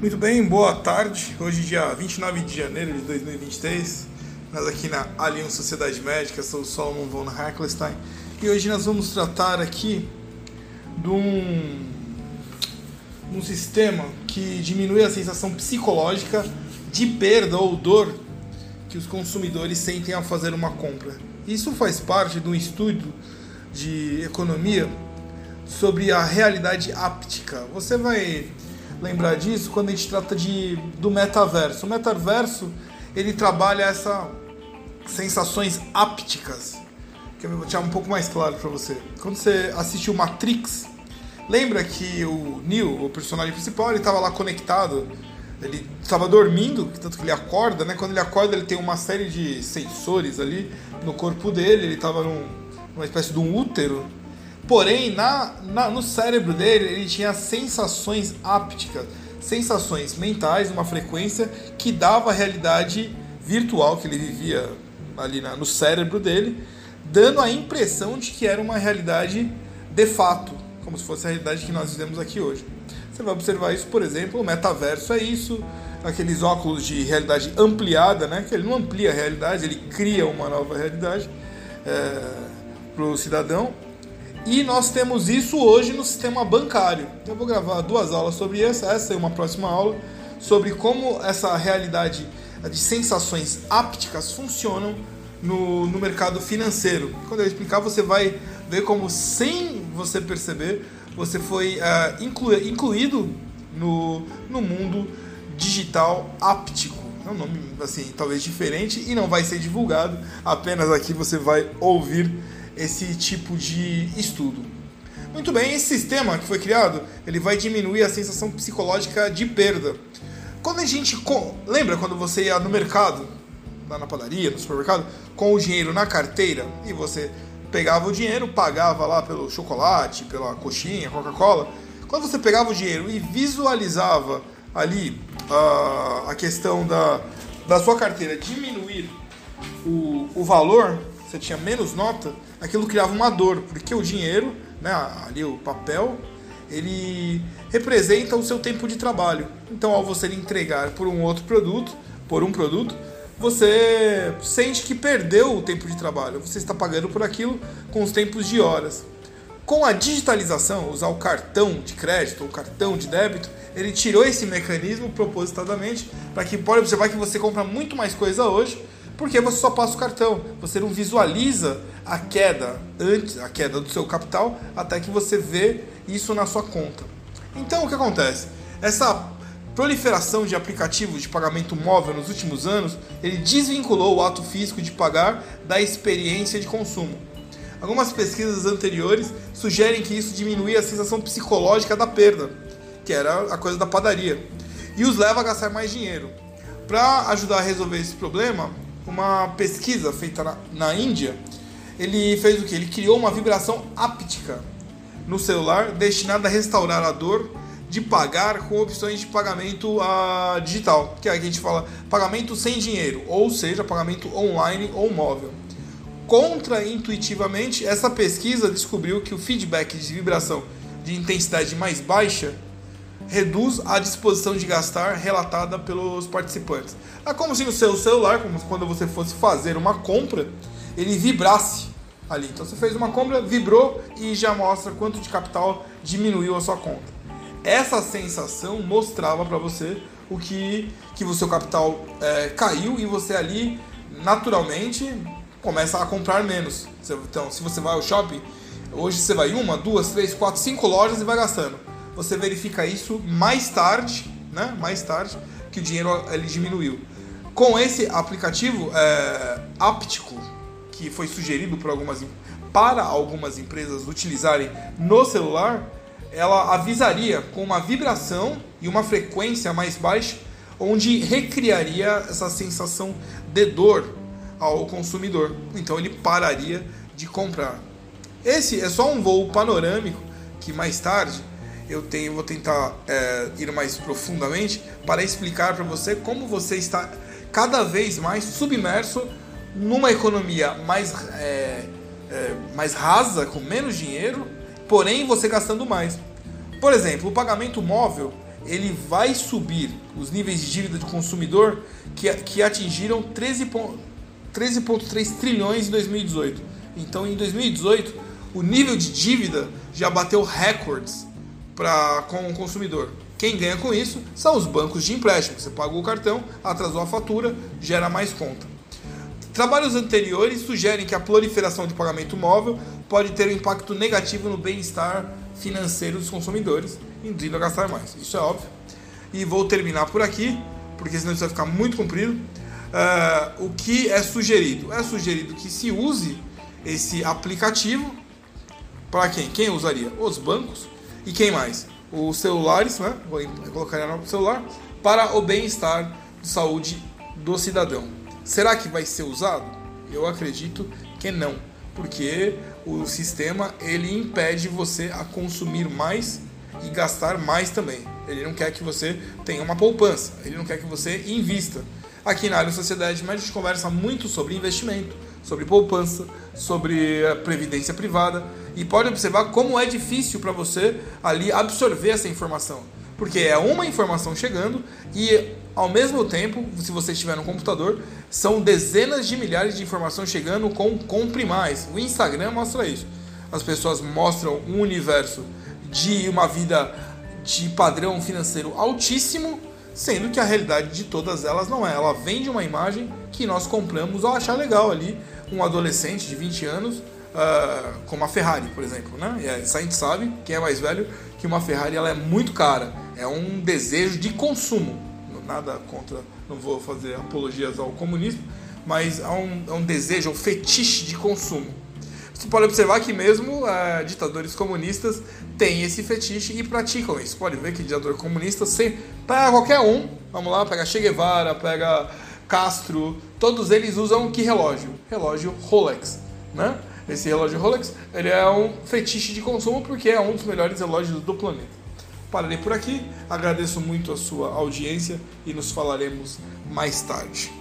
Muito bem, boa tarde. Hoje, dia 29 de janeiro de 2023, nós aqui na Allianz Sociedade Médica, sou o Solomon von Hackelstein e hoje nós vamos tratar aqui de um, um sistema que diminui a sensação psicológica de perda ou dor que os consumidores sentem ao fazer uma compra. Isso faz parte de um estudo de economia sobre a realidade áptica. Você vai lembrar disso quando a gente trata de, do metaverso. O metaverso ele trabalha essas sensações ápticas. Que eu vou deixar um pouco mais claro para você. Quando você assistiu Matrix, lembra que o Neo, o personagem principal, ele estava lá conectado. Ele estava dormindo, tanto que ele acorda, né? Quando ele acorda, ele tem uma série de sensores ali no corpo dele. Ele estava num, numa espécie de um útero Porém, na, na, no cérebro dele, ele tinha sensações ápticas, sensações mentais, uma frequência que dava a realidade virtual que ele vivia ali na, no cérebro dele, dando a impressão de que era uma realidade de fato, como se fosse a realidade que nós vivemos aqui hoje. Você vai observar isso, por exemplo, o metaverso é isso, aqueles óculos de realidade ampliada, né? Que ele não amplia a realidade, ele cria uma nova realidade é, para o cidadão. E nós temos isso hoje no sistema bancário. Eu vou gravar duas aulas sobre isso, essa é uma próxima aula, sobre como essa realidade de sensações ápticas funcionam no, no mercado financeiro. Quando eu explicar, você vai ver como, sem você perceber, você foi uh, inclu, incluído no, no mundo digital áptico. É um nome assim, talvez diferente e não vai ser divulgado, apenas aqui você vai ouvir esse tipo de estudo. Muito bem, esse sistema que foi criado, ele vai diminuir a sensação psicológica de perda. Quando a gente lembra quando você ia no mercado, lá na padaria, no supermercado, com o dinheiro na carteira e você pegava o dinheiro, pagava lá pelo chocolate, pela coxinha, Coca-Cola. Quando você pegava o dinheiro e visualizava ali uh, a questão da, da sua carteira diminuir o, o valor, você tinha menos nota, aquilo criava uma dor, porque o dinheiro, né, ali o papel, ele representa o seu tempo de trabalho. Então, ao você entregar por um outro produto, por um produto, você sente que perdeu o tempo de trabalho. Você está pagando por aquilo com os tempos de horas. Com a digitalização, usar o cartão de crédito ou cartão de débito, ele tirou esse mecanismo propositadamente para que pode observar que você compra muito mais coisa hoje porque você só passa o cartão, você não visualiza a queda antes, a queda do seu capital, até que você vê isso na sua conta. Então o que acontece? Essa proliferação de aplicativos de pagamento móvel nos últimos anos, ele desvinculou o ato físico de pagar da experiência de consumo. Algumas pesquisas anteriores sugerem que isso diminuía a sensação psicológica da perda, que era a coisa da padaria, e os leva a gastar mais dinheiro. Para ajudar a resolver esse problema, uma pesquisa feita na, na Índia, ele fez o que? Ele criou uma vibração áptica no celular destinada a restaurar a dor de pagar com opções de pagamento uh, digital, que é a gente fala pagamento sem dinheiro, ou seja, pagamento online ou móvel. Contraintuitivamente, essa pesquisa descobriu que o feedback de vibração de intensidade mais baixa reduz a disposição de gastar relatada pelos participantes. É como se no seu celular, como quando você fosse fazer uma compra, ele vibrasse ali. Então você fez uma compra, vibrou e já mostra quanto de capital diminuiu a sua conta. Essa sensação mostrava para você o que que o seu capital é, caiu e você ali naturalmente começa a comprar menos. Então, se você vai ao shopping, hoje você vai uma, duas, três, quatro, cinco lojas e vai gastando você verifica isso mais tarde, né? Mais tarde que o dinheiro ele diminuiu. Com esse aplicativo é, áptico que foi sugerido por algumas para algumas empresas utilizarem no celular, ela avisaria com uma vibração e uma frequência mais baixa, onde recriaria essa sensação de dor ao consumidor. Então ele pararia de comprar. Esse é só um voo panorâmico que mais tarde eu tenho, vou tentar é, ir mais profundamente para explicar para você como você está cada vez mais submerso numa economia mais, é, é, mais rasa, com menos dinheiro, porém você gastando mais. Por exemplo, o pagamento móvel ele vai subir os níveis de dívida do consumidor que, que atingiram 13,3 trilhões em 2018. Então, em 2018, o nível de dívida já bateu recordes pra, com o consumidor. Quem ganha com isso são os bancos de empréstimo. Você pagou o cartão, atrasou a fatura, gera mais conta. Trabalhos anteriores sugerem que a proliferação de pagamento móvel pode ter um impacto negativo no bem-estar financeiro dos consumidores, induzindo a gastar mais. Isso é óbvio. E vou terminar por aqui, porque senão isso vai ficar muito comprido. Uh, o que é sugerido? É sugerido que se use esse aplicativo para quem? Quem usaria? Os bancos e quem mais? Os celulares, né? Vou colocar no celular para o bem-estar de saúde do cidadão. Será que vai ser usado? Eu acredito que não, porque o sistema ele impede você a consumir mais e gastar mais também. Ele não quer que você tenha uma poupança, ele não quer que você invista. Aqui na área Sociedade Média a gente conversa muito sobre investimento, sobre poupança, sobre previdência privada e pode observar como é difícil para você ali absorver essa informação, porque é uma informação chegando e ao mesmo tempo, se você estiver no computador, são dezenas de milhares de informações chegando com compre mais. O Instagram mostra isso. As pessoas mostram um universo de uma vida de padrão financeiro altíssimo, sendo que a realidade de todas elas não é. Ela vende uma imagem que nós compramos ao achar legal ali um adolescente de 20 anos uh, com uma Ferrari, por exemplo. Né? E a gente sabe, quem é mais velho, que uma Ferrari ela é muito cara. É um desejo de consumo nada contra, não vou fazer apologias ao comunismo, mas há um, há um desejo, um fetiche de consumo. Você pode observar que mesmo é, ditadores comunistas têm esse fetiche e praticam isso. Pode ver que ditador comunista, sem, pega qualquer um, vamos lá, pega Che Guevara, pega Castro, todos eles usam que relógio? Relógio Rolex, né? Esse relógio Rolex, ele é um fetiche de consumo porque é um dos melhores relógios do planeta. Pararei por aqui, agradeço muito a sua audiência e nos falaremos mais tarde.